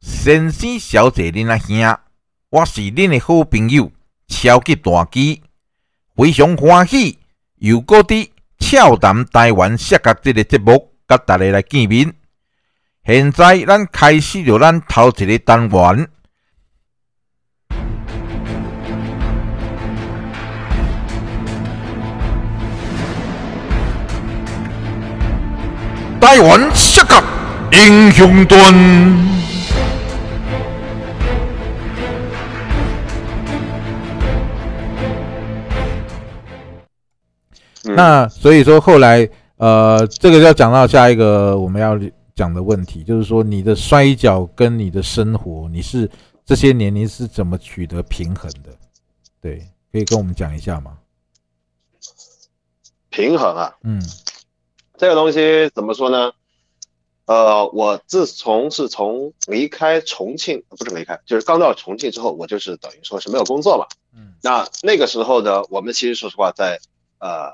先生、小姐、恁阿兄，我是恁的好朋友超级大鸡，非常欢喜又搁伫俏谈台湾适合这个节目，甲大家来见面。现在咱开始着咱头一个单元。台湾适合英雄传。那所以说后来，呃，这个要讲到下一个我们要讲的问题，就是说你的摔跤跟你的生活，你是这些年你是怎么取得平衡的？对，可以跟我们讲一下吗？平衡啊，嗯，这个东西怎么说呢？呃，我自从是从离开重庆，不是离开，就是刚到重庆之后，我就是等于说是没有工作嘛。嗯，那那个时候呢，我们其实说实话，在呃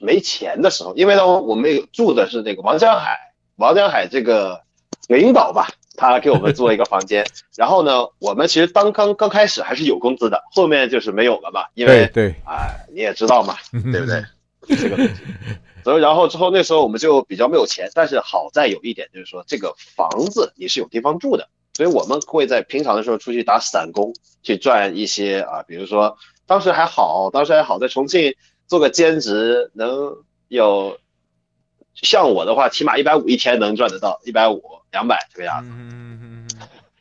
没钱的时候，因为呢，我们有住的是那个王江海，王江海这个领导吧，他给我们租了一个房间。然后呢，我们其实当刚刚开始还是有工资的，后面就是没有了嘛，因为对，啊，你也知道嘛，对不对？这个东西。所以然后之后那时候我们就比较没有钱，但是好在有一点就是说这个房子你是有地方住的，所以我们会在平常的时候出去打散工，去赚一些啊，比如说当时还好，当时还好，在重庆做个兼职能有，像我的话起码一百五一天能赚得到，一百五两百这个样子。嗯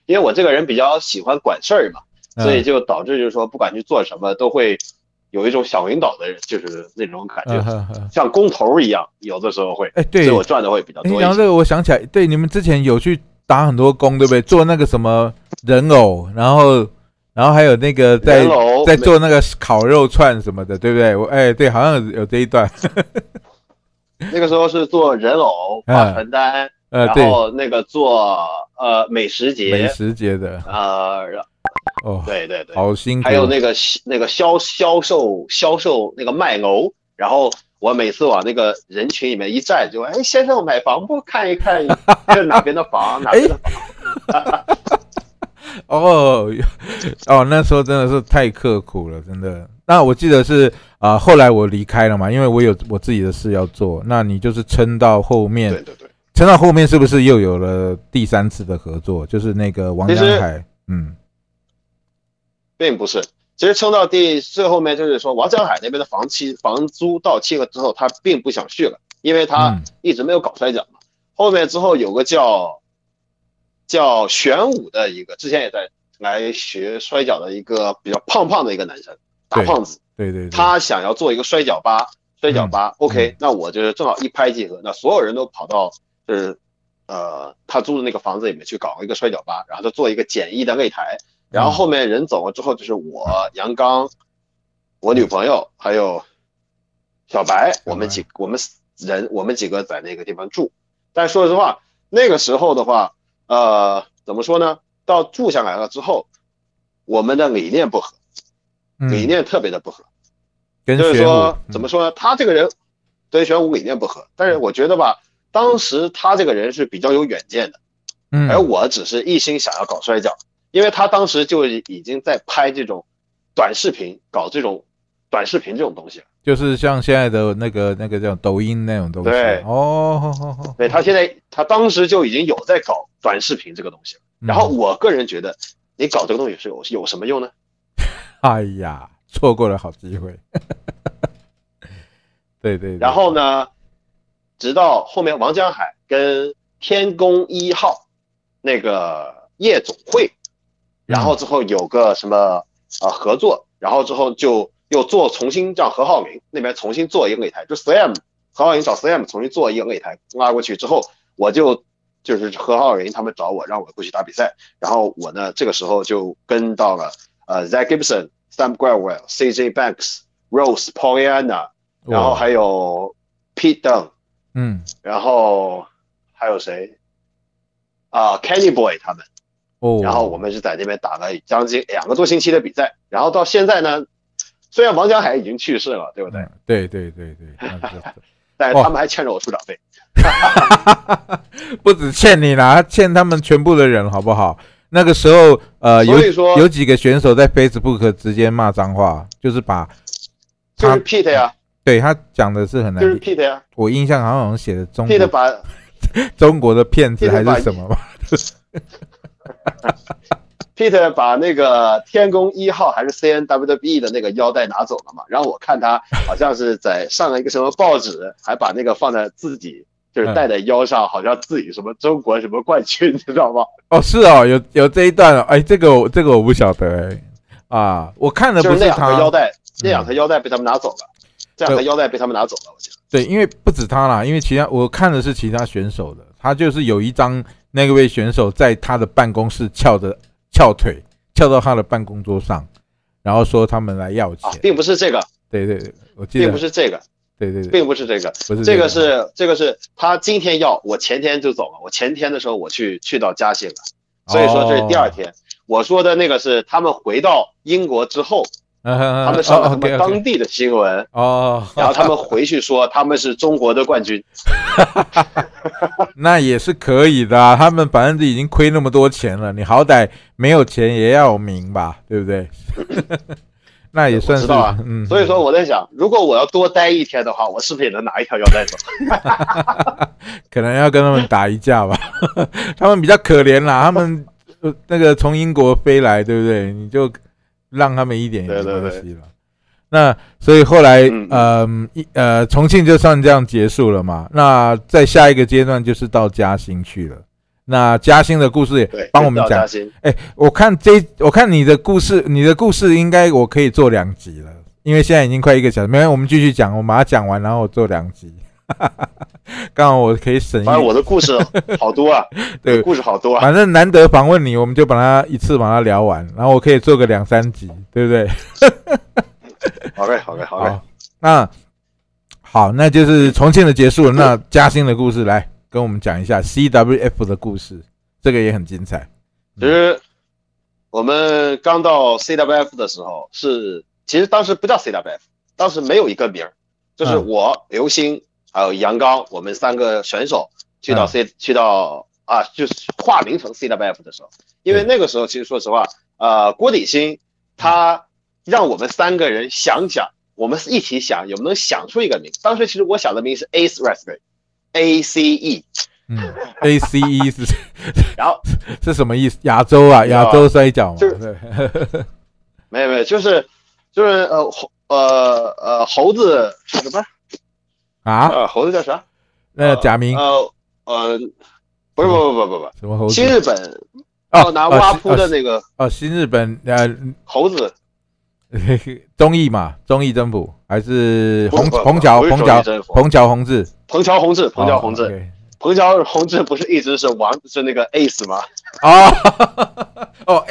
因为我这个人比较喜欢管事儿嘛，所以就导致就是说不管去做什么都会。有一种小领导的人，就是那种感觉，像工头一样，有的时候会，哎，对，所以我赚的会比较多。然后这个我想起来，对，你们之前有去打很多工，对不对？做那个什么人偶，然后，然后还有那个在在做那个烤肉串什么的，对不对？我哎，对，好像有这一段。那个时候是做人偶发传单，然后那个做呃美食节，美食节的啊。哦，对对对，好辛苦。还有那个那个销销售销售那个卖楼，然后我每次往那个人群里面一站，就哎，先生买房不？看一看 这哪边的房，哪边的房。哦哦，那时候真的是太刻苦了，真的。那我记得是啊，后来我离开了嘛，因为我有我自己的事要做。那你就是撑到后面，对对对，撑到后面是不是又有了第三次的合作？就是那个王江海，嗯。并不是，其实撑到第最后面就是说，王江海那边的房期房租到期了之后，他并不想续了，因为他一直没有搞摔跤嘛。后面之后有个叫叫玄武的一个，之前也在来学摔跤的一个比较胖胖的一个男生，大胖子。对对。他想要做一个摔跤吧，摔跤吧。OK，那我就是正好一拍即合，那所有人都跑到就是呃他租的那个房子里面去搞一个摔跤吧，然后他做一个简易的擂台。然后后面人走了之后，就是我杨刚，我女朋友还有小白，我们几我们人我们几个在那个地方住。但说实话，那个时候的话，呃，怎么说呢？到住下来了之后，我们的理念不合，理念特别的不合。就是说，怎么说呢？他这个人跟玄武理念不合，但是我觉得吧，当时他这个人是比较有远见的，而我只是一心想要搞摔跤。因为他当时就已经在拍这种短视频，搞这种短视频这种东西了，就是像现在的那个那个叫抖音那种东西。对，哦，对他现在他当时就已经有在搞短视频这个东西了。然后我个人觉得，你搞这个东西是有有什么用呢？哎呀，错过了好机会。对对。然后呢，直到后面王江海跟天宫一号那个夜总会。然后之后有个什么啊合作，然后之后就又做重新让何浩明那边重新做一个擂台，就 CM 何浩明找 CM 重新做一个擂台拉过去之后，我就就是何浩明他们找我让我过去打比赛，然后我呢这个时候就跟到了呃 Zach Gibson、Sam Gradwell、CJ Banks、Rose、Pollyanna，然后还有 Pete Dunne，嗯，然后还有谁？啊 Kenny Boy 他们，哦，然后我们是在那边打了将近两个多星期的比赛，然后到现在呢，虽然王江海已经去世了，对不对？嗯对对对对，但是他们还欠着我出场费。不止欠你啦，他欠他们全部的人，好不好？那个时候，呃，有有几个选手在 Facebook 直接骂脏话，就是把就是他 Pete 呀，对他讲的是很难就是听。Pete 呀我印象好像写的中，Pete 国把 中国的骗子还是什么吧？Peter 把那个天宫一号还是 CNWB 的那个腰带拿走了嘛，然后我看他好像是在上了一个什么报纸，还把那个放在自己就是戴在腰上，好像自己什么中国什么冠军，你知道吗？哦，是哦，有有这一段哦，哎，这个我这个我不晓得哎，啊，我看的就是那两不是他条腰带，那嗯两条腰带被他们拿走了，这两条腰带被他们拿走了，我记得。对，因为不止他啦，因为其他我看的是其他选手的，他就是有一张那个位选手在他的办公室翘着翘腿，翘到他的办公桌上，然后说他们来要钱。啊，并不是这个，对对对，我记得。并不是这个，对对对，并不是这个，不是这个。是这个是他今天要，我前天就走了，我前天的时候我去去到嘉兴了，所以说这是第二天。我说的那个是他们回到英国之后，他他们上了他们当地的新闻，哦，然后他们回去说他们是中国的冠军。那也是可以的、啊，他们反正已经亏那么多钱了，你好歹没有钱也要有名吧，对不对？那也算是嗯，所以说我在想，如果我要多待一天的话，我是不是也能拿一条腰带走？可能要跟他们打一架吧。他们比较可怜啦，他们呃那个从英国飞来，对不对？你就让他们一点也没关系了。那所以后来嗯呃一呃重庆就算这样结束了嘛。那在下一个阶段就是到嘉兴去了。那嘉兴的故事也对，帮我们讲哎、我看这我看你的故事，你的故事应该我可以做两集了，因为现在已经快一个小时。没有，我们继续讲，我把它讲完，然后我做两集。刚好我可以省一反正我的故事好多啊，对故事好多啊。反正难得访问你，我们就把它一次把它聊完，然后我可以做个两三集，对不对？好嘞，好嘞，好嘞。那好，那就是重庆的结束了。那嘉兴的故事来跟我们讲一下 CWF 的故事，这个也很精彩。其实我们刚到 CWF 的时候是，其实当时不叫 CWF，当时没有一个名儿，就是嗯我刘星还有杨刚，我们三个选手去到嗯 C、去到啊，就是化名成 CWF 的时候，因为那个时候其实说实话，呃，郭鼎新他让我们三个人想想，我们一起想有没有能想出一个名。当时其实我想的名是 Ace Wrestling，A C E，嗯，ACE 是 然后是什么意思？亚洲啊，亚洲摔跤嘛。就是 没有没有，就是就是呃猴呃呃猴子是什么？啊，呃猴子叫啥？那假名。呃呃，不是不不不不不，什么猴子？新日本哦要拿挖铺的哦那个哦，新日本呃猴子，综艺嘛，综艺征服还是不不虹虹桥不是虹桥综艺征服。虹桥宏志，彭桥宏志，彭桥宏哦志彭桥宏志不是一直是王是那个 ace 吗？哦 哦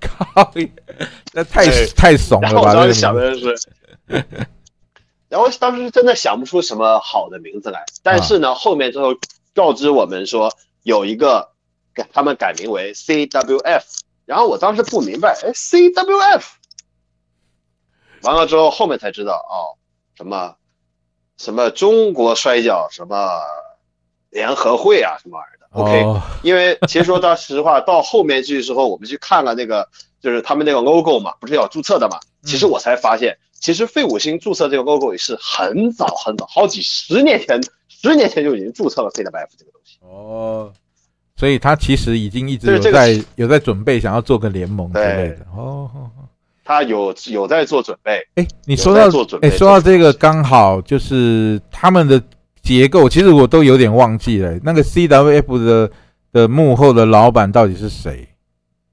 靠，那太对。太怂然了吧？后我当时这个名字。想的是，然后当时真的想不出什么好的名字来，但是呢，后面之后告知我们说有一个给他们改名为 CWF，然后我当时不明白，哎，CWF，完了之后后面才知道哦，什么什么中国摔跤什么联合会啊什么玩意儿的，OK，、哦。因为其实说到实话，到后面去之后，我们去看了那个，就是他们那个 logo 嘛，不是要注册的嘛？其实我才发现，其实费五星注册这个 logo 也是很早很早，好几十年前，十年前就已经注册了 CWF 这个东西。哦，所以他其实已经一直有在有在准备想要做个联盟之类的。哦，他有有在做准备，哎，你说到做准备哎，说到这个刚好就是他们的结构，其实我都有点忘记了。那个 CWF 的的幕后的老板到底是谁？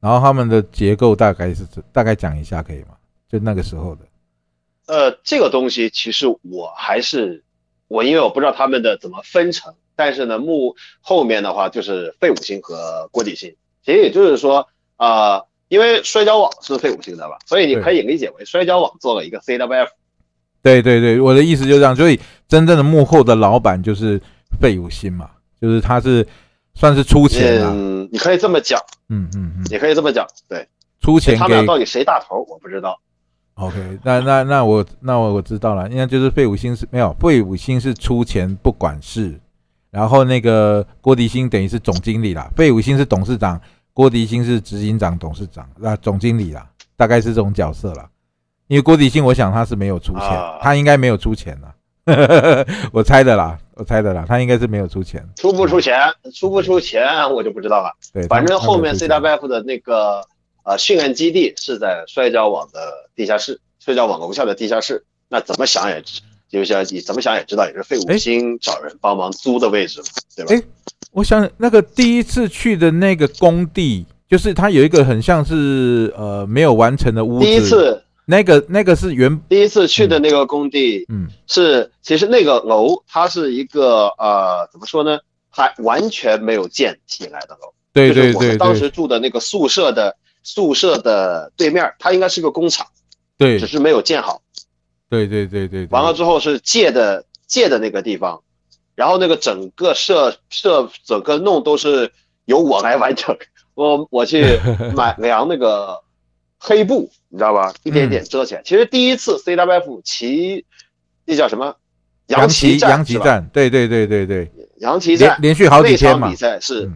然后他们的结构大概是怎大概讲一下可以吗？就那个时候的。呃，这个东西其实我还是我，因为我不知道他们的怎么分成，但是呢，幕后面的话就是费五星和郭帝兴。其实也就是说，啊，因为摔跤网是费五星的吧，所以你可以理解为摔跤网做了一个 CWF。对对对，我的意思就这样，所以真正的幕后的老板就是费五星嘛，就是他是算是出钱啊。嗯，你可以这么讲。嗯嗯嗯，你可以这么讲，对，出钱他们俩到底谁大头，我不知道。OK，那那那我那我我知道了，应该就是费五星是没有，费五星是出钱不管事，然后那个郭迪兴等于是总经理啦，费五星是董事长，郭迪兴是执行长、董事长那总经理啦，大概是这种角色啦。因为郭迪兴，我想他是没有出钱，他应该没有出钱啦。我猜的啦，我猜的啦，他应该是没有出钱，出不出钱，出不出钱我就不知道了。对，反正后面 CWF 的那个。呃，训练基地是在摔跤网的地下室，摔跤网楼下的地下室。那怎么想也，就像你怎么想也知道，也是费五星找人帮忙租的位置嘛，对吧？哎，我想那个第一次去的那个工地，就是它有一个很像是呃没有完成的屋子。第一次那个那个是原第一次去的那个工地，嗯，是其实那个楼它是一个呃怎么说呢，还完全没有建起来的楼。对对对，我们当时住的那个宿舍的。宿舍的对面，它应该是个工厂，对，只是没有建好。对对对对，完了之后是借的借的那个地方，然后那个整个设设整个弄都是由我来完成。我我去 买量那个黑布，你知道吧？一点点遮起来。其实第一次 CWF 骑那叫什么？杨旗战，杨旗战。对对对对对，杨旗战连续好几天嘛。比赛是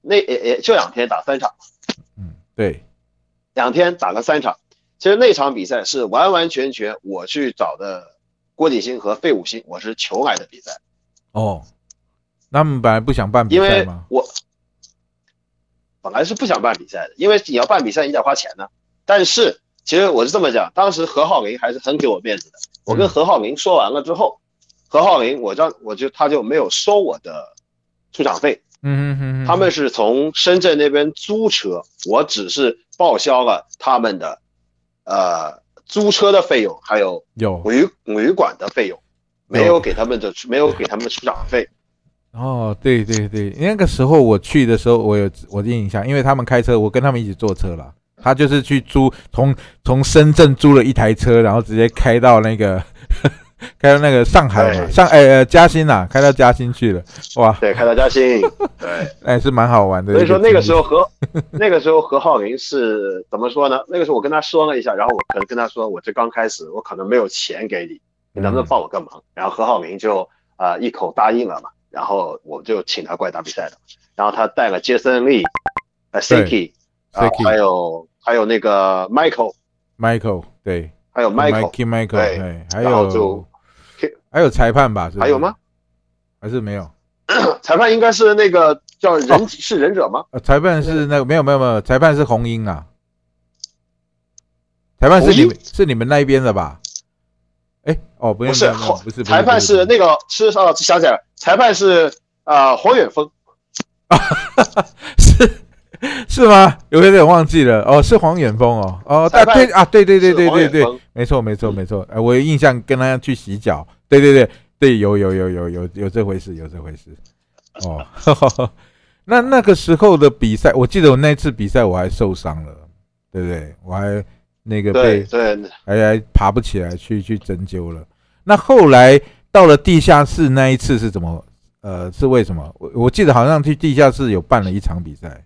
那也也就两天打三场。对，两天打了三场，其实那场比赛是完完全全我去找的郭鼎新和费五星，我是求来的比赛。哦，他们本来不想办比赛吗？我本来是不想办比赛的，因为你要办比赛你得花钱呢。但是其实我是这么讲，当时何浩林还是很给我面子的。我跟何浩林说完了之后，何浩林我让我就他就没有收我的出场费。嗯嗯嗯，他们是从深圳那边租车，我只是报销了他们的，呃，租车的费用，还有有旅旅馆的费用，没有给他们的没有给他们的出场费。哦，对对对，那个时候我去的时候，我有我印象，因为他们开车，我跟他们一起坐车了。他就是去租从从深圳租了一台车，然后直接开到那个。开到那个上海嘛，上哎呃嘉兴呐，开到嘉兴去了，哇，对，开到嘉兴，对，哎是蛮好玩的。所以说那个时候何 那个时候何浩林是怎么说呢？那个时候我跟他说了一下，然后我可能跟他说，我这刚开始，我可能没有钱给你，你能不能帮我个忙？然后何浩林就啊一口答应了嘛，然后我就请他过来打比赛的，然后他带了杰森利，呃 Siki，啊还有还有那个 Michael，Michael 对，还有 Michael，对，还有。还有裁判吧？是还有吗？还是没有？裁判应该是那个叫忍是忍者吗？裁判是那个没有没有没有，裁判是红鹰啊。裁判是你们是你们那一边的吧？哎哦，不不是不是，裁判是那个是哦，想起来了，裁判是啊黄远峰啊，是是吗？有点忘记了哦，是黄远峰哦哦，对啊对对对对对对，没错没错没错，哎，我有印象跟他去洗脚。对对对对，有有有有有有这回事，有这回事。哦，那那个时候的比赛，我记得我那次比赛我还受伤了，对不对？我还那个被对，还还爬不起来，去去针灸了。那后来到了地下室那一次是怎么？呃，是为什么？我我记得好像去地下室有办了一场比赛，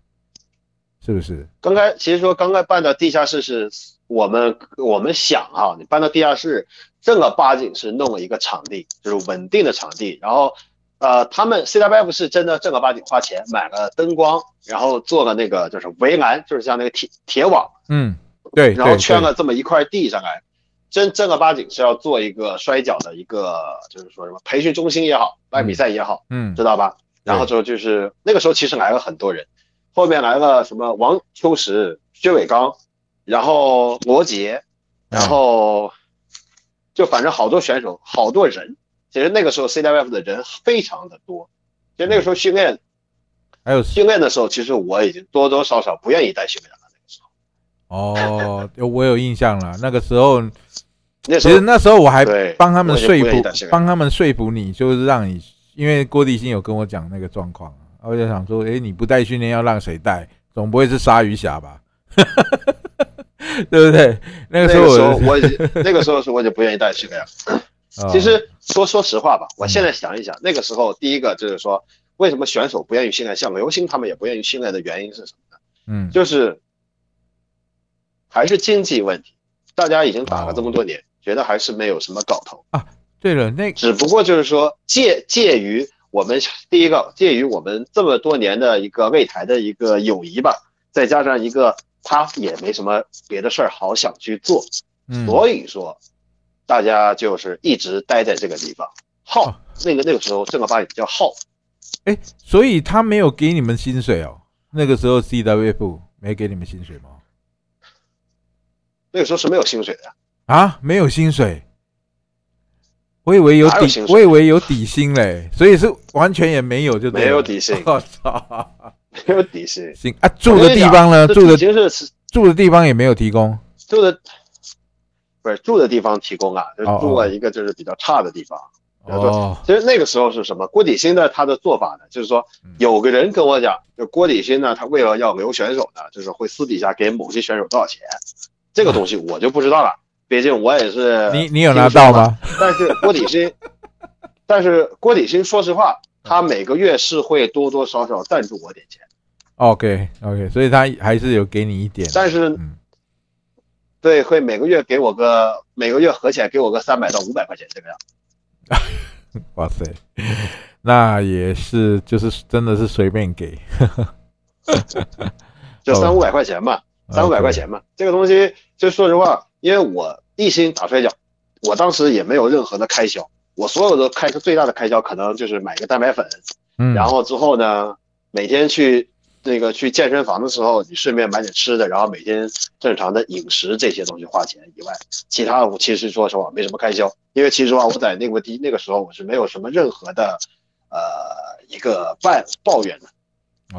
是不是？刚开其实说刚刚办到地下室是我们我们想啊，你搬到地下室。正儿八经是弄了一个场地，就是稳定的场地。然后，呃，他们 CWF 是真的正儿八经花钱买了灯光，然后做了那个就是围栏，就是像那个铁铁网，嗯，对，然后圈了这么一块地上来，真正儿八经是要做一个摔跤的一个，就是说什么培训中心也好，办比赛也好，嗯，知道吧？然后之后就是那个时候其实来了很多人，后面来了什么王秋实、薛伟刚，然后罗杰，然后。就反正好多选手，好多人，其实那个时候 CWF 的人非常的多。其实那个时候训练，还有训练的时候，其实我已经多多少少不愿意带训练了。那个时候，哦，我有印象了。那个时候，其实那时候我还帮他们说服，帮他们说服你，就是让你因为郭迪新有跟我讲那个状况啊，我就想说，哎，你不带训练要让谁带？总不会是鲨鱼侠吧？对不对？那个时候我我已经 那个时候是我就不愿意带去了呀。哦其实说说实话吧，我嗯现在想一想，那个时候第一个就是说，为什么选手不愿意训练，像刘星他们也不愿意训练的原因是什么呢？嗯就是还是经济问题。大家已经打了这么多哦年，觉得还是没有什么搞头啊。对了，那只不过就是说介介于我们第一个介于我们这么多年的一个擂台的一个友谊吧，再加上一个他也没什么别的事儿好想去做，嗯所以说大家就是一直待在这个地方耗哦。那个那个时候正儿八经叫耗，哎，所以他没有给你们薪水哦。那个时候 CWF 没给你们薪水吗？那个时候是没有薪水的呀。啊，没有薪水。我以为有底，有薪我以为有底薪嘞，所以是完全也没有就没有底薪 我操！没 有底薪。行啊，住的地方呢？住的其实是住的地方也没有提供。住的不是住的地方提供啊，就住了一个就是比较差的地方。哦，其实那个时候是什么？郭底薪呢，他的做法呢，就是说嗯有个人跟我讲，就郭底薪呢，他为了要留选手呢，就是会私底下给某些选手多少钱，这个东西我就不知道了，毕竟我也是你你有拿到？吗？但是郭底薪，但是郭底薪说实话，他每个月是会多多少少赞助我点钱，OK OK，所以他还是有给你一点。但是嗯，对，会每个月给我个每个月合起来给我个三百到五百块钱这个样。哇塞，那也是就是真的是随便给。就三哦五百块钱嘛，三五百块钱嘛，这个东西就说实话，因为我一心打摔跤，我当时也没有任何的开销，我所有的开最大的开销可能就是买个蛋白粉，嗯，然后之后呢，每天去那个去健身房的时候，你顺便买点吃的，然后每天正常的饮食这些东西花钱以外，其他的我其实说实话没什么开销，因为其实话我在那个地那个时候我是没有什么任何的呃一个抱抱怨的，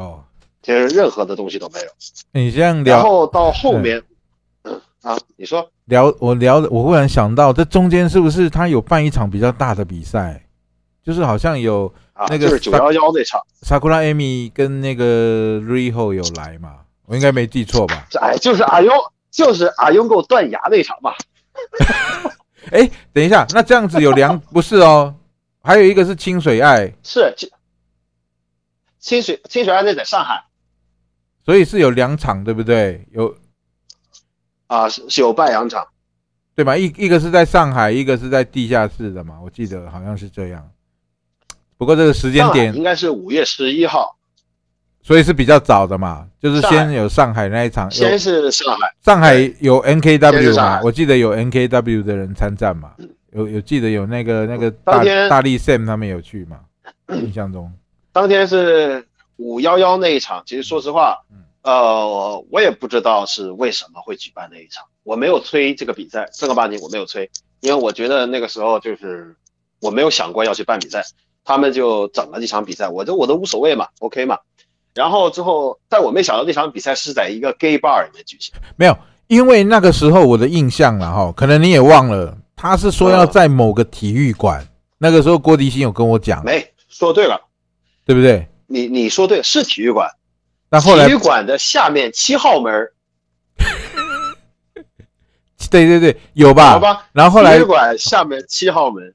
哦，其实任何的东西都没有。你这样聊然后到后面，嗯啊，你说聊我聊，我忽然想到，这中间是不是他有办一场比较大的比赛？就是好像有啊，那个就是九幺幺那场，Sakura Amy 跟那个 Riho 有来嘛？我应该没记错吧？哎，就是阿优，就是阿优够断崖那场吧？哎，等一下，那这样子有两 不是哦，还有一个是清水爱，是，就清水清水爱那在上海所以是有两场，对不对？有啊，是是有办两场，对吧？一一个是在上海，一个是在地下室的嘛，我记得好像是这样。不过这个时间点，应该是五月十一号，所以是比较早的嘛，就是先有上海那一场，先是上海，上海有 NKW 是上海，嘛我记得有 NKW 的人参战嘛，有有记得有那个那个大大力 Sam 他们有去嘛，印象中，当天是五幺幺那一场。其实说实话嗯，呃，我也不知道是为什么会举办那一场，我没有催这个比赛，正儿八经我没有催，因为我觉得那个时候就是我没有想过要去办比赛，他们就整了这场比赛，我就我都无所谓嘛，OK 嘛。然后之后，但我没想到那场比赛是在一个 gay bar 里面举行。没有，因为那个时候我的印象了哈，可能你也忘了，他是说要在某个体育馆，那个时候郭迪新有跟我讲，没说对了，对不对？你你说对，是体育馆。那后来体育馆的下面七号门 儿，对对对，有吧？好吧？然后后来体育馆下面七号门，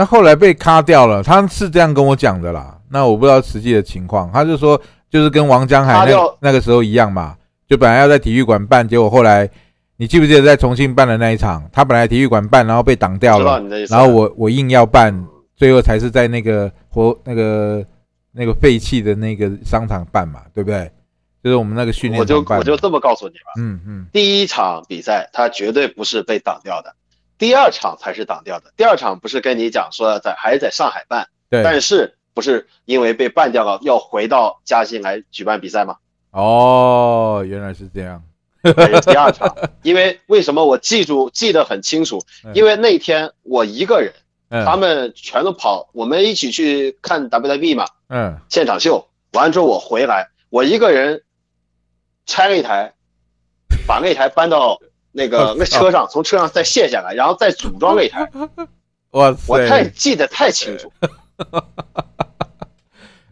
那后来被卡掉了，他是这样跟我讲的啦。那我不知道实际的情况，他就说就是跟王江海那那个时候一样嘛，就本来要在体育馆办，结果后来你记不记得在重庆办的那一场，他本来体育馆办，然后被挡掉了。然后我我硬要办，最后才是在那个活那个那个废弃的那个商场办嘛，对不对？就是我们那个训练我就我就这么告诉你吧，嗯嗯第一场比赛他绝对不是被挡掉的，第二场才是挡掉的。第二场不是跟你讲说在还是在上海办，对但是不是因为被办掉了要回到嘉兴来举办比赛吗？哦，原来是这样，第二场，因为为什么我记住记得很清楚？嗯因为那天我一个人，嗯他们全都跑，我们一起去看 WWE 嘛，嗯现场秀，完了之后我回来，我一个人拆了一台，把那台搬到那个那车上，从车上再卸下来，然后再组装擂台，哇塞，我太记得太清楚。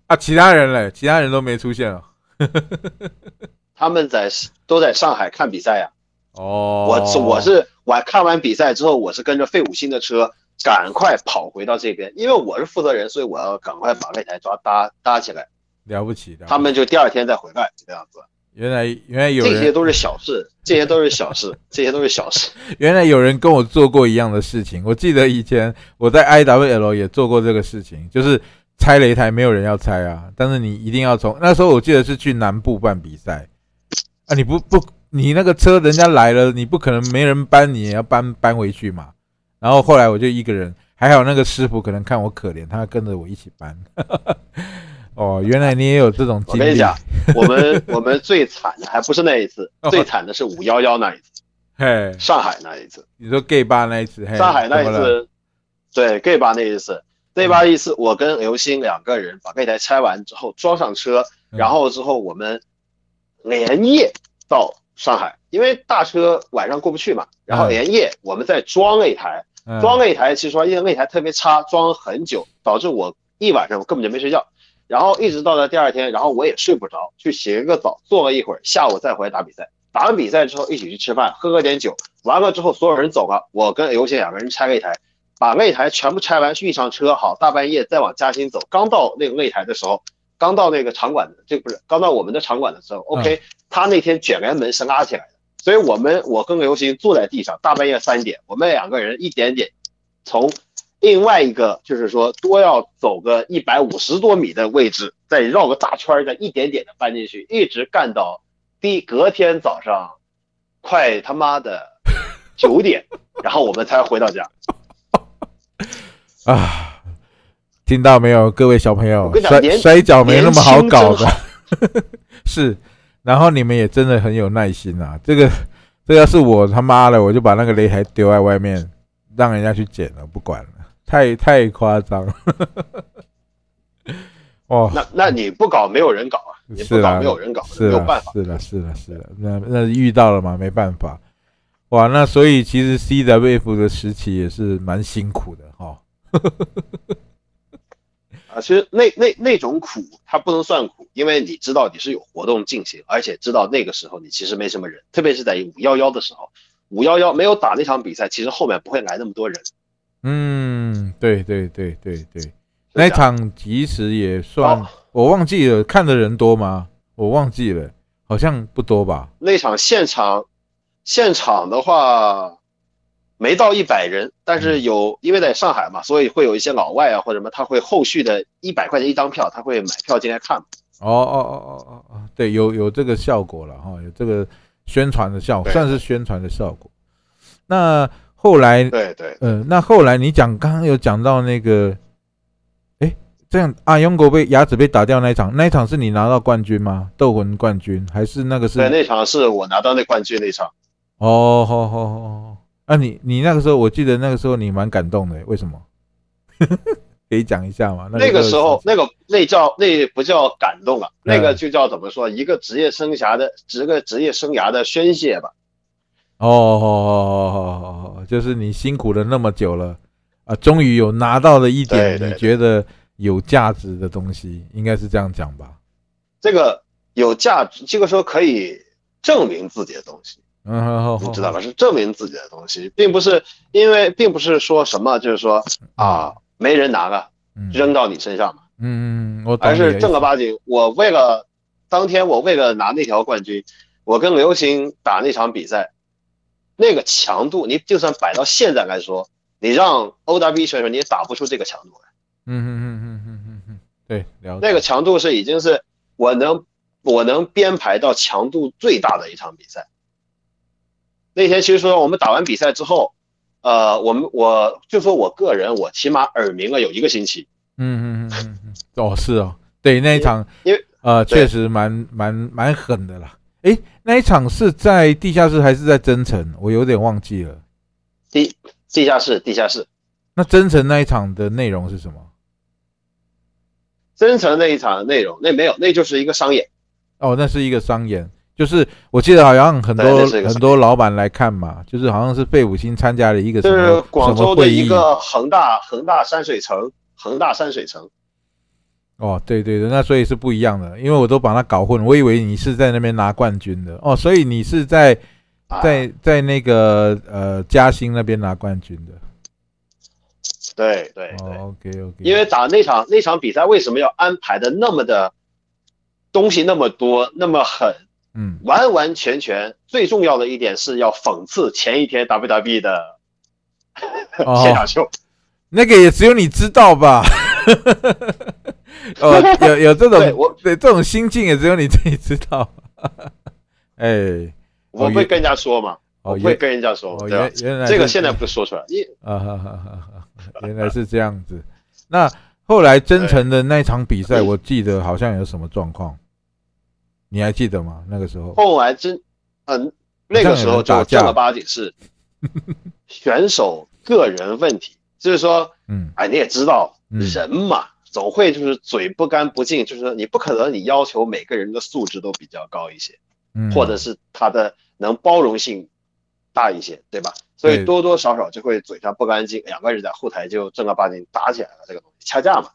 啊，其他人嘞，其他人都没出现啊。他们在都在上海看比赛呀。哦，我是我是我看完比赛之后，我是跟着费五星的车赶快跑回到这边，因为我是负责人，所以我要赶快把擂台抓搭搭起来。了不起的，他们就第二天再回来这样子。原来原来有这些都是小事，这些都是小事，这些都是小事。原来有人跟我做过一样的事情。我记得以前我在 IWL 也做过这个事情，就是拆擂台，没有人要拆啊，但是你一定要从那时候我记得是去南部办比赛啊，你不不你那个车人家来了，你不可能没人搬，你也要搬搬回去嘛。然后后来我就一个人，还好那个师傅可能看我可怜，他跟着我一起搬。哦，原来你也有这种经历。我跟你讲，我们 我们最惨的还不是那一次，最惨的是五幺幺那一次，嘿，上海那一次。你说 gay 吧那一次，上海那一次，对 gay 吧那一次，gay 吧一次，我跟刘星两个人把那台拆完之后装上车，然后之后我们连夜到上海，因为大车晚上过不去嘛，然后连夜我们再装一台，装一台，其实说因为那台特别差，装了很久，导致我一晚上我根本就没睡觉。然后一直到了第二天，然后我也睡不着，去洗了个澡，坐了一会儿，下午再回来打比赛。打完比赛之后，一起去吃饭，喝了点酒。完了之后，所有人走了，我跟刘鑫两个人拆擂台，把擂台全部拆完，运上车。好，大半夜再往嘉兴走。刚到那个擂台的时候，刚到那个场馆的，这不是刚到我们的场馆的时候，OK，他那天卷帘门是拉起来的，所以我们我跟刘鑫坐在地上，大半夜三点，我们两个人一点点从。另外一个就是说，多要走个一百五十多米的位置，再绕个大圈，再一点点的搬进去，一直干到第隔天早上，快他妈的九点，然后我们才回到家。啊，听到没有，各位小朋友，摔摔跤没那么好搞的，是。然后你们也真的很有耐心啊，这个，这要是我他妈的，我就把那个擂台丢在外面，让人家去捡了，不管了。太太夸张了，哦，那那你不搞，没有人搞啊！你不搞，没有人搞，没有办法。是的，是的，是的，那那遇到了嘛，没办法。哇，那所以其实 CWF 的时期也是蛮辛苦的哈。啊，其实那那那种苦，它不能算苦，因为你知道你是有活动进行，而且知道那个时候你其实没什么人，特别是在五幺幺的时候，五幺幺没有打那场比赛，其实后面不会来那么多人。嗯，对对对对对，那场其实也算，我忘记了看的人多吗？我忘记了，好像不多吧。那场现场，现场的话没到一百人，但是有，因为在上海嘛，所以会有一些老外啊或者什么，他会后续的一百块钱一张票，他会买票进来看。哦哦哦哦哦哦，对，有有这个效果了哈，有这个宣传的效果，算是宣传的效果。那。后来，对对，嗯，那后来你讲，刚刚有讲到那个，哎，这样阿勇狗被牙齿被打掉那一场，那一场是你拿到冠军吗？斗魂冠军还是那个是？对，那场是我拿到那冠军那场。哦，好好好，啊，你你那个时候，我记得那个时候你蛮感动的，为什么？可以讲一下吗？那个时候，那个那叫那不叫感动啊，那个就叫怎么说？一个职业生涯的，职个职业生涯的宣泄吧。哦哦哦哦哦，就是你辛苦了那么久了啊，终于有拿到了一点你觉得有价值的东西，应该是这样讲吧？这个有价值，这个说可以证明自己的东西，嗯，你知道吧？是证明自己的东西，并不是因为，并不是说什么，就是说啊，没人拿了，扔到你身上嘛，嗯嗯，我而是正儿八经，我为了当天我为了拿那条冠军，我跟刘星打那场比赛。那个强度，你就算摆到现在来说，你让 O W 选手你也打不出这个强度来。嗯嗯嗯嗯嗯嗯嗯，对，那个强度是已经是我能我能编排到强度最大的一场比赛。那天其实说我们打完比赛之后，呃，我们我就说我个人，我起码耳鸣了有一个星期。嗯嗯嗯嗯，哦是哦，对那一场，因为呃确实蛮蛮蛮狠的啦。哎，那一场是在地下室还是在增城？我有点忘记了。地地下室，地下室。那增城那一场的内容是什么？增城那一场的内容，那没有，那就是一个商演。哦，那是一个商演，就是我记得好像很多很多老板来看嘛，就是好像是费五星参加了一个什么广州的一个恒大恒大山水城恒大山水城。哦，对对对，那所以是不一样的，因为我都把它搞混，我以为你是在那边拿冠军的哦，所以你是在在在那个呃嘉兴那边拿冠军的。对对对，OK OK。因为打那场那场比赛为什么要安排的那么的东西那么多那么狠？嗯，完完全全最重要的一点是要讽刺前一天 WWE 的现场秀，那个也只有你知道吧？哦，有有这种我对这种心境也只有你自己知道。哎，我会跟人家说嘛？我会跟人家说，原原来这个现在不说出来。啊哈哈哈！原来是这样子。那后来真诚的那场比赛，我记得好像有什么状况，你还记得吗？那个时候后来真嗯，那个时候就正儿八经是选手个人问题，就是说，嗯，哎，你也知道人嘛。总会就是嘴不干不净，就是你不可能你要求每个人的素质都比较高一些，嗯，或者是他的能包容性大一些，对吧？所以多多少少就会嘴上不干净，两个人在后台就正儿八经打起来了，这个东西掐架嘛。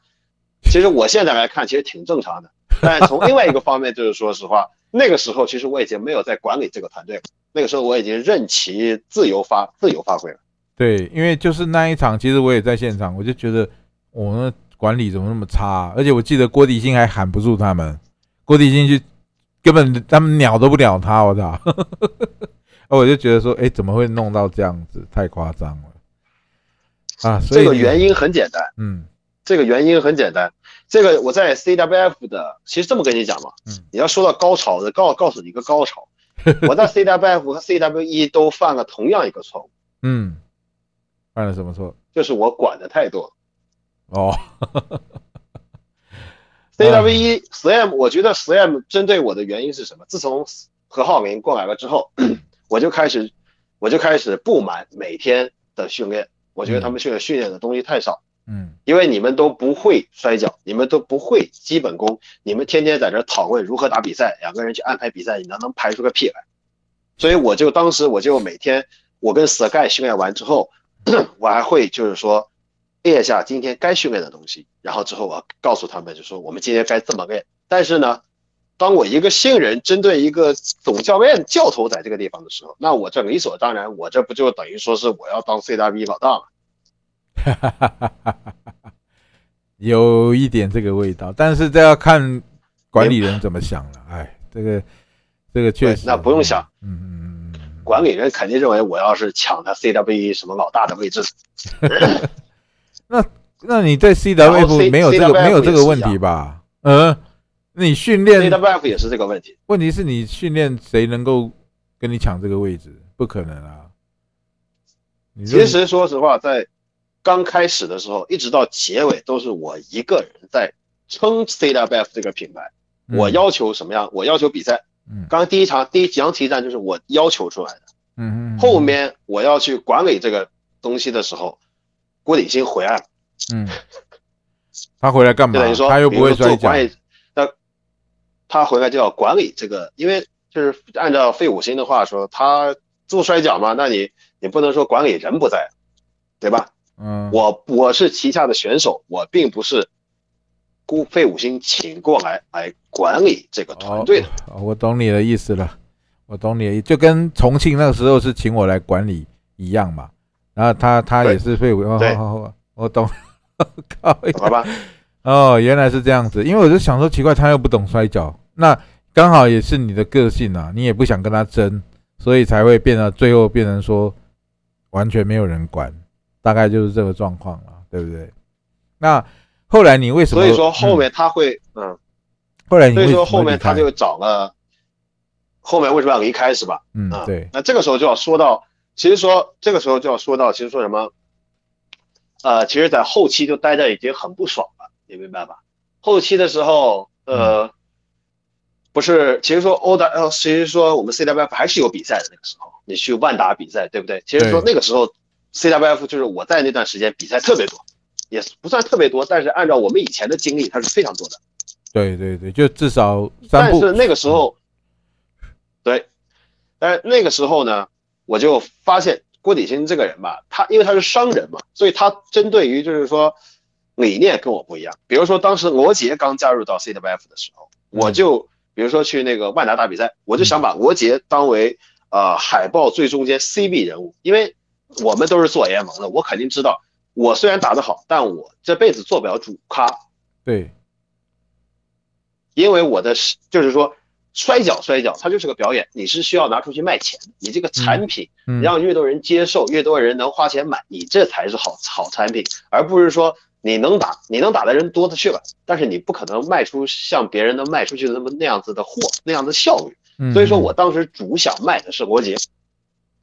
其实我现在来看，其实挺正常的。但从另外一个方面，就是说实话，那个时候其实我已经没有在管理这个团队了，那个时候我已经任其自由发自由发挥了。对，因为就是那一场，其实我也在现场，我就觉得我那。管理怎么那么差？而且我记得郭迪兴还喊不住他们，郭迪兴去根本他们鸟都不鸟他，我操！我就觉得说，哎，怎么会弄到这样子？太夸张了啊！这个原因很简单，嗯，这个原因很简单。这个我在 CWF 的，其实这么跟你讲嘛，嗯，你要说到高潮的，告告诉你一个高潮，我在 CWF 和 CWE 都犯了同样一个错误，嗯，犯了什么错？就是我管的太多。哦，CWE SM，我觉得 SM 针对我的原因是什么？自从何浩明过来了之后，我就开始，我就开始不满每天的训练。我觉得他们训练训练的东西太少，嗯，因为你们都不会摔跤，你们都不会基本功，你们天天在这讨论如何打比赛，两个人去安排比赛，你能能排出个屁来？所以我就当时我就每天，我跟 Sky 训练完之后，我还会就是说。列一下今天该训练的东西，然后之后我告诉他们，就说我们今天该这么练。但是呢，当我一个新人针对一个总教练教头在这个地方的时候，那我这理所当然，我这不就等于说是我要当 C W 老大吗？哈哈哈哈哈哈，有一点这个味道，但是这要看管理人怎么想了。哎，这个这个确实，那不用想，嗯嗯管理人肯定认为我要是抢他 C W 什么老大的位置。那那你在 CWF 没有这个没有这个问题吧？嗯，你训练 CWF 也是这个问题。问题是你训练谁能够跟你抢这个位置？不可能啊！其实说实话，在刚开始的时候，一直到结尾，都是我一个人在撑 CWF 这个品牌。我要求什么样？我要求比赛。嗯。刚第一场第一场体战就是我要求出来的。嗯嗯。后面我要去管理这个东西的时候。郭鼎新回来了，嗯，他回来干嘛？他又不会摔跤。那他回来就要管理这个，因为就是按照费五星的话说，他做摔跤嘛，那你你不能说管理人不在，对吧？嗯，我我是旗下的选手，我并不是顾费五星请过来来管理这个团队的。我懂你的意思了，我懂你的意，就跟重庆那个时候是请我来管理一样嘛。然后他他也是废物，好好好，我懂，靠，好吧，哦，原来是这样子，因为我就想说奇怪，他又不懂摔跤，那刚好也是你的个性啊，你也不想跟他争，所以才会变得最后变成说完全没有人管，大概就是这个状况了，对不对？那后来你为什么？所以说后面他会，嗯，后来你所以说后面他就找了，后面为什么要离开是吧？嗯，对，那这个时候就要说到。其实说这个时候就要说到，其实说什么，呃，其实，在后期就待着已经很不爽了，你明白吧？后期的时候，呃，不是，其实说欧达，呃，其实说我们 CWF 还是有比赛的那个时候，你去万达比赛，对不对？其实说那个时候 CWF 就是我在那段时间比赛特别多，也不算特别多，但是按照我们以前的经历，它是非常多的。对对对，就至少三但是那个时候，对，但是那个时候呢？我就发现郭鼎新这个人吧，他因为他是商人嘛，所以他针对于就是说，理念跟我不一样。比如说当时罗杰刚加入到 CWF 的时候，我就比如说去那个万达打比赛，我就想把罗杰当为呃海报最中间 CB 人物，因为我们都是做联盟的，我肯定知道，我虽然打得好，但我这辈子做不了主咖。对，因为我的是就是说。摔跤，摔跤，它就是个表演。你是需要拿出去卖钱，你这个产品让越多人接受，越多人能花钱买，你这才是好好产品，而不是说你能打，你能打的人多的去了，但是你不可能卖出像别人能卖出去的那么那样子的货，那样的效率。所以说我当时主想卖的是罗杰，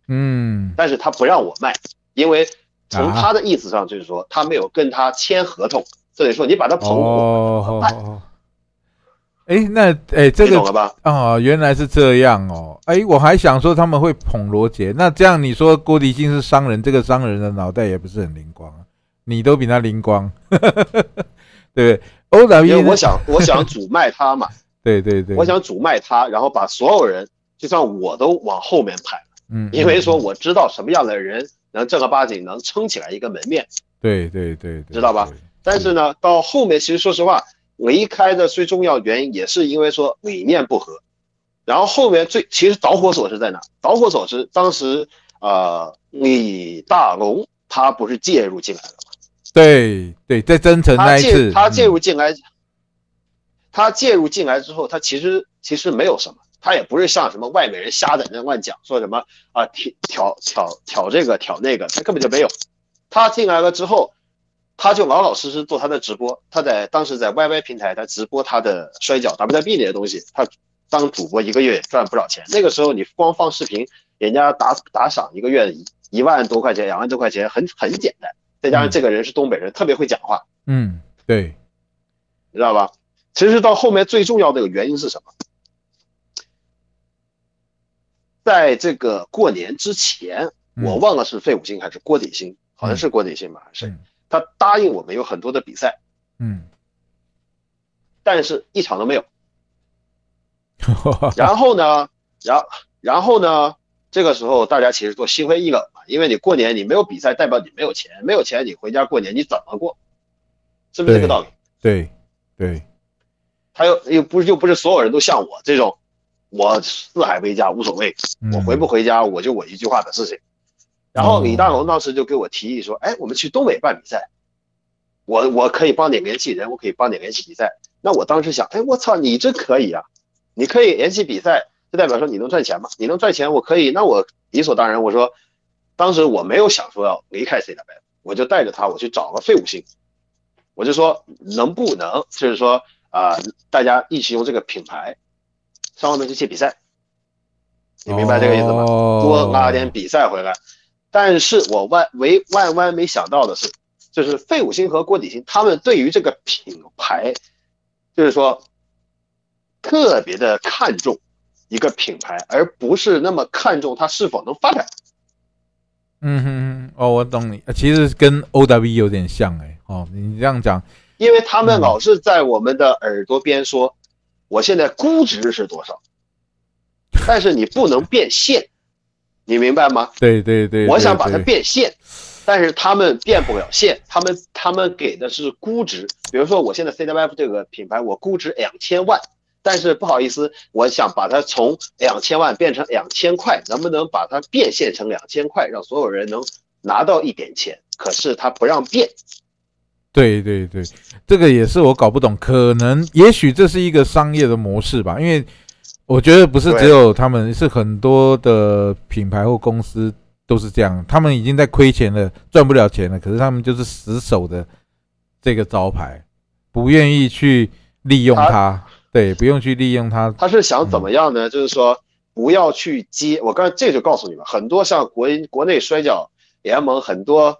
嗯，但是他不让我卖，因为从他的意思上就是说他没有跟他签合同，所以说你把他捧火卖。哎，那哎，这个懂了吧？啊，原来是这样哦。哎，我还想说他们会捧罗杰，那这样你说郭迪金是商人，这个商人的脑袋也不是很灵光，你都比他灵光，对不对因为我想，我想主卖他嘛，对对对，我想主卖他，然后把所有人，就算我都往后面排，嗯，因为说我知道什么样的人能正儿八经能撑起来一个门面，对对对，知道吧？但是呢，到后面其实说实话。离开的最重要原因也是因为说理念不合，然后后面最其实导火索是在哪？导火索是当时呃李大龙他不是介入进来了吗？对对，在增城那一次，他介入进来，他介入进来之后，他其实其实没有什么，他也不是像什么外面人瞎在那乱讲，说什么啊挑挑挑挑这个挑那个，他根本就没有，他进来了之后。他就老老实实做他的直播，他在当时在 YY 平台，他直播他的摔跤 WB 那些东西，他当主播一个月也赚不少钱。那个时候你光放视频，人家打打赏一个月一万多块钱、两万多块钱，很很简单。再加上这个人是东北人，特别会讲话，嗯，对，你知道吧？其实到后面最重要的一个原因是什么？在这个过年之前，我忘了是费五星还是郭底星，好像是郭底星吧，还是？他答应我们有很多的比赛，嗯，但是一场都没有。然后呢，然然后呢，这个时候大家其实都心灰意冷嘛，因为你过年你没有比赛，代表你没有钱，没有钱你回家过年你怎么过？是不是这个道理？对对。他又又不是又不是所有人都像我这种，我四海为家无所谓，我回不回家我就我一句话的事情。然后李大龙当时就给我提议说：“哎，我们去东北办比赛，我我可以帮你联系人，我可以帮你联系比赛。”那我当时想：“哎，我操，你这可以啊！你可以联系比赛，就代表说你能赚钱嘛？你能赚钱，我可以。那我理所当然。我说，当时我没有想说要离开 CWF，我就带着他，我去找了废物星，我就说能不能就是说啊，大家一起用这个品牌上外面去接比赛，你明白这个意思吗？多拉点比赛回来。”但是我万唯万万没想到的是，就是费五星和郭底星他们对于这个品牌，就是说特别的看重一个品牌，而不是那么看重它是否能发展。嗯哼，哦，我懂你，其实跟 O W 有点像哎，哦，你这样讲，因为他们老是在我们的耳朵边说，我现在估值是多少，但是你不能变现。你明白吗？对对对，我想把它变现，但是他们变不了现，他们他们给的是估值。比如说，我现在 CWF 这个品牌，我估值两千万，但是不好意思，我想把它从两千万变成两千块，能不能把它变现成两千块，让所有人能拿到一点钱？可是他不让变。对对对，这个也是我搞不懂，可能也许这是一个商业的模式吧，因为。我觉得不是只有他们，是很多的品牌或公司都是这样。他们已经在亏钱了，赚不了钱了，可是他们就是死守的这个招牌，不愿意去利用它。对，不用去利用它。他是想怎么样呢？就是说不要去接。我刚才这就告诉你们，很多像国国内摔角联盟，很多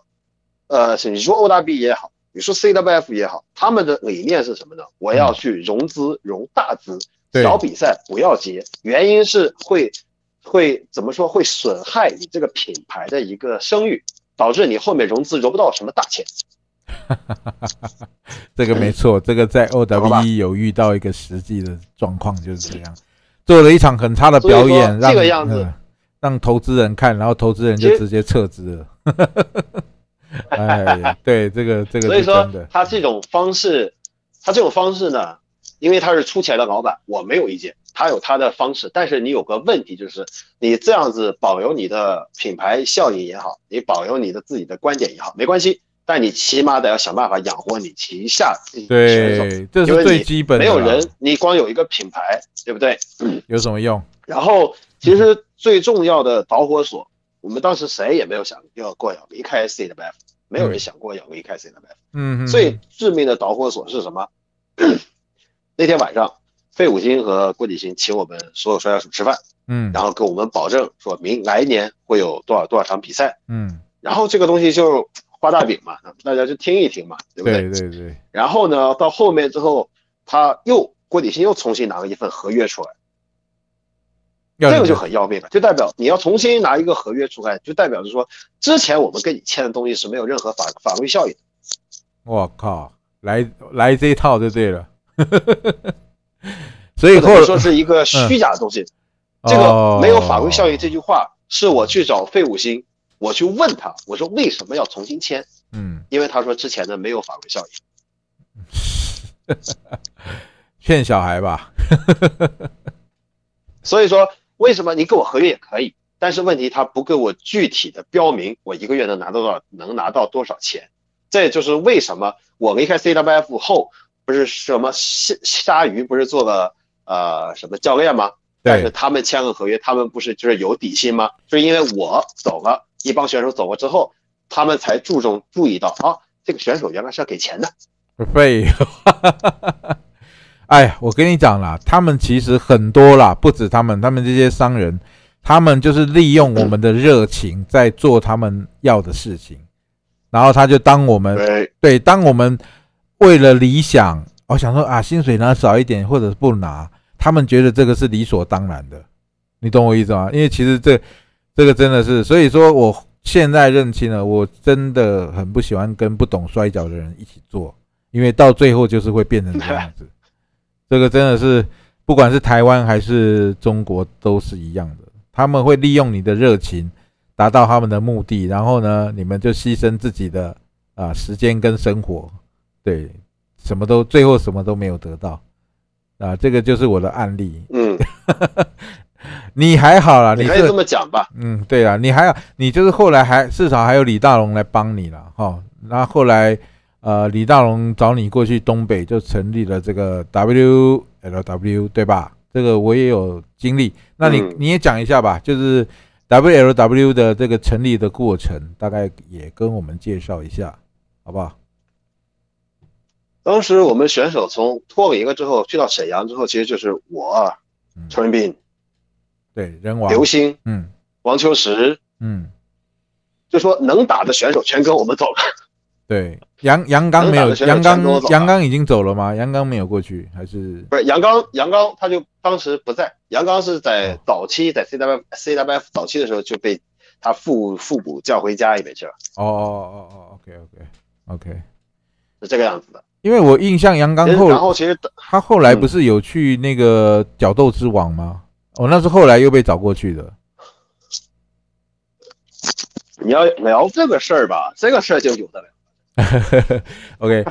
呃，你说 OWB 也好，你说 C W F 也好，他们的理念是什么呢？我要去融资，融大资。小比赛不要接，原因是会会怎么说？会损害你这个品牌的一个声誉，导致你后面融资融不到什么大钱。这个没错，这个在 O W E 有遇到一个实际的状况，就是这样，做了一场很差的表演，让这个样子让投资人看，然后投资人就直接撤资了。哎，对，这个这个所以说他这种方式，他这种方式呢，因为他是出钱的老板，我没有意见，他有他的方式，但是你有个问题就是，你这样子保留你的品牌效应也好，你保留你的自己的观点也好，没关系，但你起码得要想办法养活你旗下对，这是最基本的。没有人，你光有一个品牌，对不对？有什么用？然后其实最重要的导火索，我们当时谁也没有想要过要离开 CWF，没有人想过要离开 CWF。嗯嗯，最致命的导火索是什么？那天晚上，费五金和郭启新请我们所有摔跤手吃饭，嗯然后给我们保证说明来年会有多少多少场比赛，嗯，然后这个东西就画大饼嘛，大家就听一听嘛，对不对？对对对，然后呢，到后面之后，他又郭启新又重新拿了一份合约出来，这个就很要命了，就代表你要重新拿一个合约出来，就代表着说之前我们跟你签的东西是没有任何法法律效应的。我靠，来来这一套就对了。所以后或者说是一个虚假的东西。这个没有法规效应这句话，是我去找费五星，我去问他，我说为什么要重新签？嗯，因为他说之前的没有法规效应。骗小孩吧？所以说，为什么你给我合约也可以，但是问题他不给我具体的标明我一个月能拿到多少，能拿到多少钱？这就是为什么我离开 CWF 后，不是什么鲨鲨鱼不是做了呃什么教练吗？但是对，他们签个合约，他们不是就是有底薪吗？就是因为我走了，一帮选手走了之后，他们才注重注意到啊，这个选手原来是要给钱的。废话。哎呀，我跟你讲啦，他们其实很多啦，不止他们，他们这些商人，他们就是利用我们的热情在做他们要的事情，然后他就当我们对，对，当我们为了理想，我想说啊，薪水拿少一点，或者是不拿，他们觉得这个是理所当然的，你懂我意思吗？因为其实这这个真的是，所以说我现在认清了，我真的很不喜欢跟不懂摔跤的人一起做，因为到最后就是会变成这样子。这个真的是，不管是台湾还是中国都是一样的，他们会利用你的热情，达到他们的目的，然后呢，你们就牺牲自己的啊时间跟生活，对，什么都最后什么都没有得到啊，这个就是我的案例。嗯，你还好啦，你可以这么讲吧。嗯，对啊，你还有你就是后来还至少还有李大龙来帮你了哈。那后来呃，李大龙找你过去东北，就成立了这个 WLW 对吧？这个我也有经历。那你、嗯你也讲一下吧，就是 WLW 的这个成立的过程，大概也跟我们介绍一下，好不好？当时我们选手从脱离了之后，去到沈阳之后，其实就是我嗯、陈文斌、对，人王，刘星、嗯。王秋实，嗯，就说能打的选手全跟我们走了。对，杨杨刚没有，杨刚杨刚已经走了吗？杨刚没有过去，还是？不是杨刚，杨刚他就当时不在，杨刚是在哦早期在 CWF CWF 早期的时候就被他父父母叫回家里面去了，哦哦哦哦，OK OK OK，是这个样子的。因为我印象杨刚后然后后其实他后来不是有去那个角斗之王吗？哦，那是后来又被找过去的。你要聊这个事儿吧，这个事儿就有的聊。OK，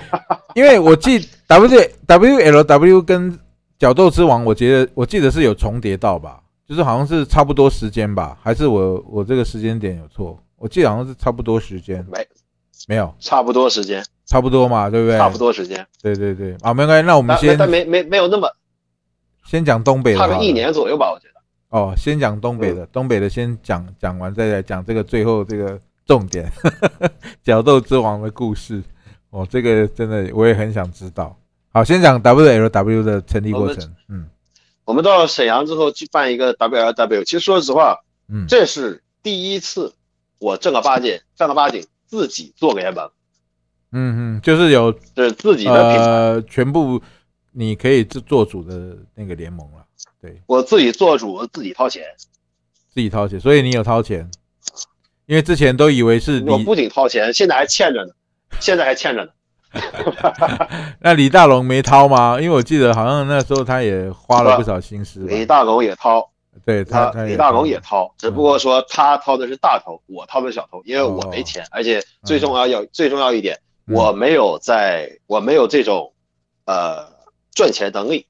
因为我记 W WLW 跟角斗之王，我觉得我记得是有重叠到吧，就是好像是差不多时间吧，还是我我这个时间点有错？我记得好像是差不多时间，没没有差不多时间，差不多嘛，对不对？差不。多时间，对对对，啊，没关系，那我们先但没没没有那么先讲东北的差个一年左右吧，我觉得。哦，先讲东北的，东北的先讲讲完，再来讲这个最后这个重点，角斗之王的故事。哦，这个真的我也很想知道。好，先讲 WLW 的成立过程。嗯我们到沈阳之后去办一个 WLW，其实说实话，嗯，这是第一次我正儿八经正儿八经自己做联盟，嗯嗯，就是有就是自己的品牌，呃全部你可以自做主的那个联盟了，对，我自己做主，我自己掏钱。自己掏钱，所以你有掏钱，因为之前都以为是你我不仅掏钱，现在还欠着呢，现在还欠着呢。那李大龙没掏吗？因为我记得好像那时候他也花了不少心思。李大龙也掏，对他李大龙也掏，只不过说他掏的是大头，我掏的是小头，因为我没钱，而且最重要要最重要一点，我没有在，我没有这种呃赚钱能力。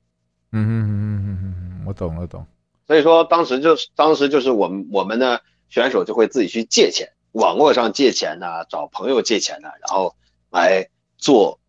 嗯嗯嗯嗯嗯嗯，我懂了懂。所以说当时就是当时就是我们我们的选手就会自己去借钱，网络上借钱呐，找朋友借钱呐，然后来做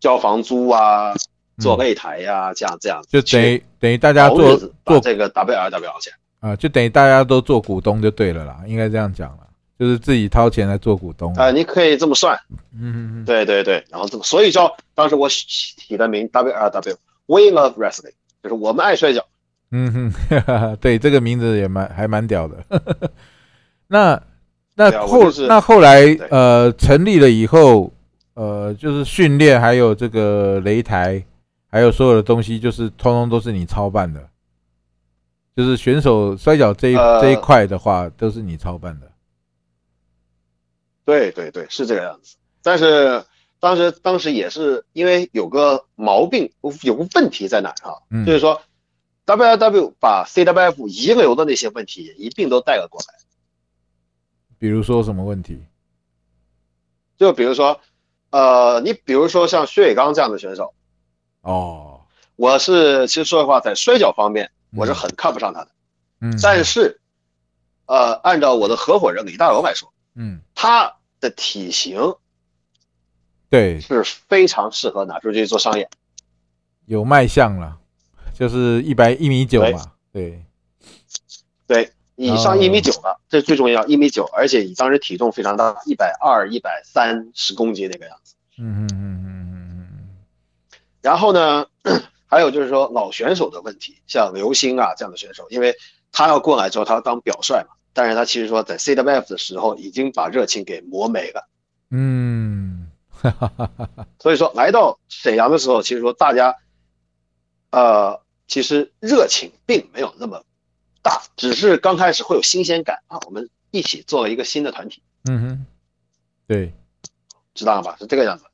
交房租啊。做擂台呀，这样这样就等于等于大家做做这个 WRW 钱啊，就等于大家都做股东就对了啦，应该这样讲了，就是自己掏钱来做股东啊，你可以这么算，嗯嗯，对对对，然后这么，所以叫当时我起的名 WRW，We Love Wrestling，就是我们爱摔跤，嗯哼，对，这个名字也蛮还蛮屌的，那那后那后来呃成立了以后，呃就是训练还有这个擂台。还有所有的东西，就是通通都是你操办的，就是选手摔跤这一这一块的话，都是你操办的。对对对，是这个样子。但是当时当时也是因为有个毛病，有个问题在哪哈？就是说，WW 把 CWF 遗留的那些问题一并都带了过来。比如说什么问题？就比如说，呃，你比如说像薛伟刚这样的选手。哦，我是其实说实话，在摔跤方面，我是很看不上他的。嗯，但是，呃，按照我的合伙人李大龙来说，嗯，他的体型，对，是非常适合拿出去做商业，有卖相了，就是一百一米九嘛，对，对，以上一米九了，这最重要，一米九，而且你当时体重非常大，一百二、一百三十公斤那个样子。嗯嗯嗯嗯。然后呢，还有就是说老选手的问题，像刘星啊这样的选手，因为他要过来之后，他要当表率嘛，但是他其实说在 CWF 的时候已经把热情给磨没了，嗯，所以说来到沈阳的时候，其实说大家，呃，其实热情并没有那么大，只是刚开始会有新鲜感啊，我们一起做了一个新的团体，嗯哼，对，知道了吧？是这个样子。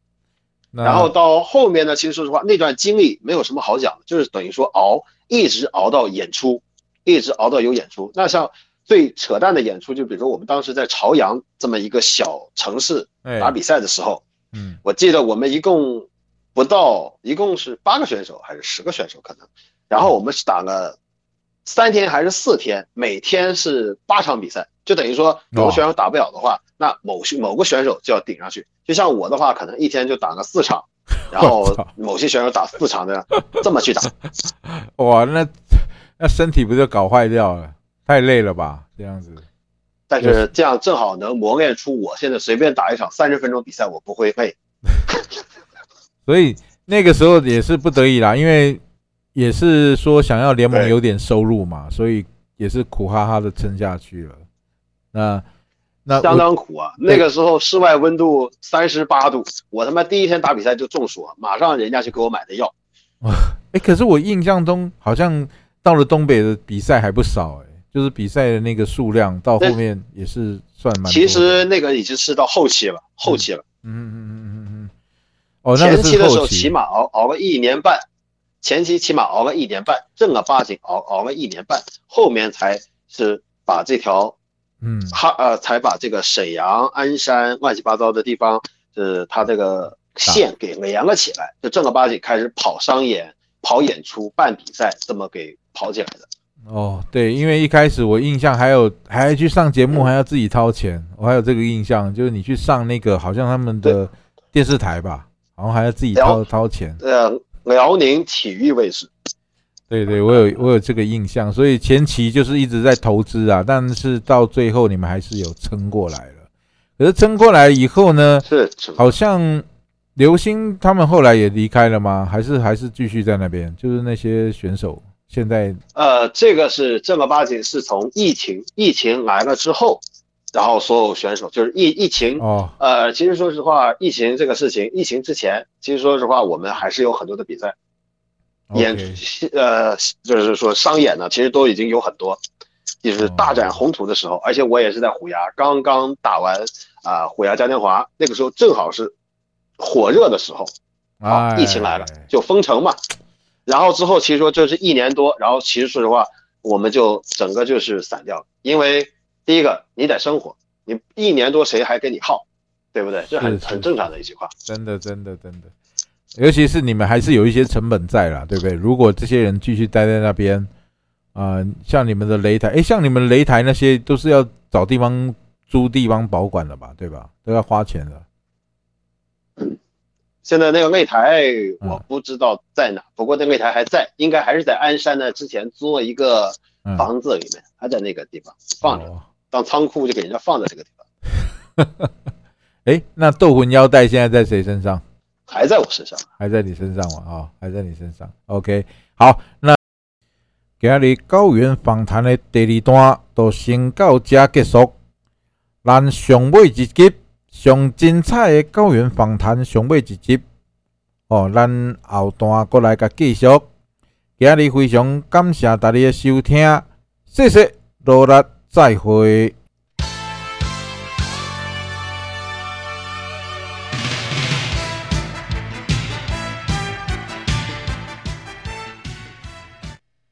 然后到后面呢，其实说实话，那段经历没有什么好讲的，就是等于说熬，一直熬到演出，一直熬到有演出。那像最扯淡的演出，就比如说我们当时在朝阳这么一个小城市打比赛的时候，嗯，我记得我们一共不到，一共是八个选手还是十个选手可能，然后我们是打了三天还是四天，每天是八场比赛，就等于说有的选手打不了的话，那某些某个选手就要顶上去。就像我的话，可能一天就打个四场，然后某些选手打四场的，这么去打，哇，那那身体不就搞坏掉了？太累了吧？这样子。但是这样正好能磨练出我现在随便打一场三十分钟比赛，我不会累。所以那个时候也是不得已啦，因为也是说想要联盟有点收入嘛，所以也是苦哈哈的撑下去了。那那。相当苦啊！那个时候室外温度三十八度，我他妈第一天打比赛就中暑，马上人家就给我买的药。哎，可是我印象中好像到了东北的比赛还不少，哎，就是比赛的那个数量到后面也是算蛮。其实那个已经是到后期了，后期了。嗯嗯嗯嗯嗯嗯。哦，前期的时候起码熬熬个一年半，前期起码熬个一年半，正儿八经熬熬了一年半，后面才是把这条。嗯，哈呃才把这个沈阳、鞍山乱七八糟的地方，就是他这个线给连了起来，就正儿八经开始跑商演、跑演出、办比赛，这么给跑起来的。哦，对，因为一开始我印象还有还要去上节目，还要自己掏钱，我还有这个印象，就是你去上那个好像他们的电视台吧，然后还要自己掏掏钱。对呃，辽宁体育卫视。对对，我有我有这个印象，所以前期就是一直在投资啊，但是到最后你们还是有撑过来了。可是撑过来以后呢，是好像刘星他们后来也离开了吗？还是还是继续在那边？就是那些选手现在呃，这个是正儿八经是从疫情疫情来了之后，然后所有选手就是疫疫情哦，呃，其实说实话，疫情这个事情，疫情之前，其实说实话，我们还是有很多的比赛。演呃，就是说商演呢，其实都已经有很多，就是大展宏图的时候，而且我也是在虎牙刚刚打完啊，虎牙嘉年华那个时候正好是火热的时候，啊，疫情来了就封城嘛，然后之后其实说这是一年多，然后其实说实话，我们就整个就是散掉了。因为第一个，你得生活，你一年多谁还跟你耗，对不对？这很很正常的一句话。真的，真的，真的，尤其是你们还是有一些成本在啦，对不对？如果这些人继续待在那边，啊、像你们的擂台，哎，像你们擂台那些都是要找地方租地方保管的吧，对吧？都要花钱的。现在那个擂台嗯我不知道在哪，不过那擂台还在，应该还是在鞍山呢。之前租了一个嗯，房子里面，还在那个地方放着，哦当仓库就给人家放在这个地方，诶，那斗魂腰带现在在谁身上？还在我身上。还在你身上嘛？啊、还在你身上。OK，好，那今日高原访谈的第二段就先到这结束。咱上尾一集上精彩的高原访谈上尾一集，哦，咱后段过来甲继续。今日非常感谢大家的收听，谢谢，罗力再会。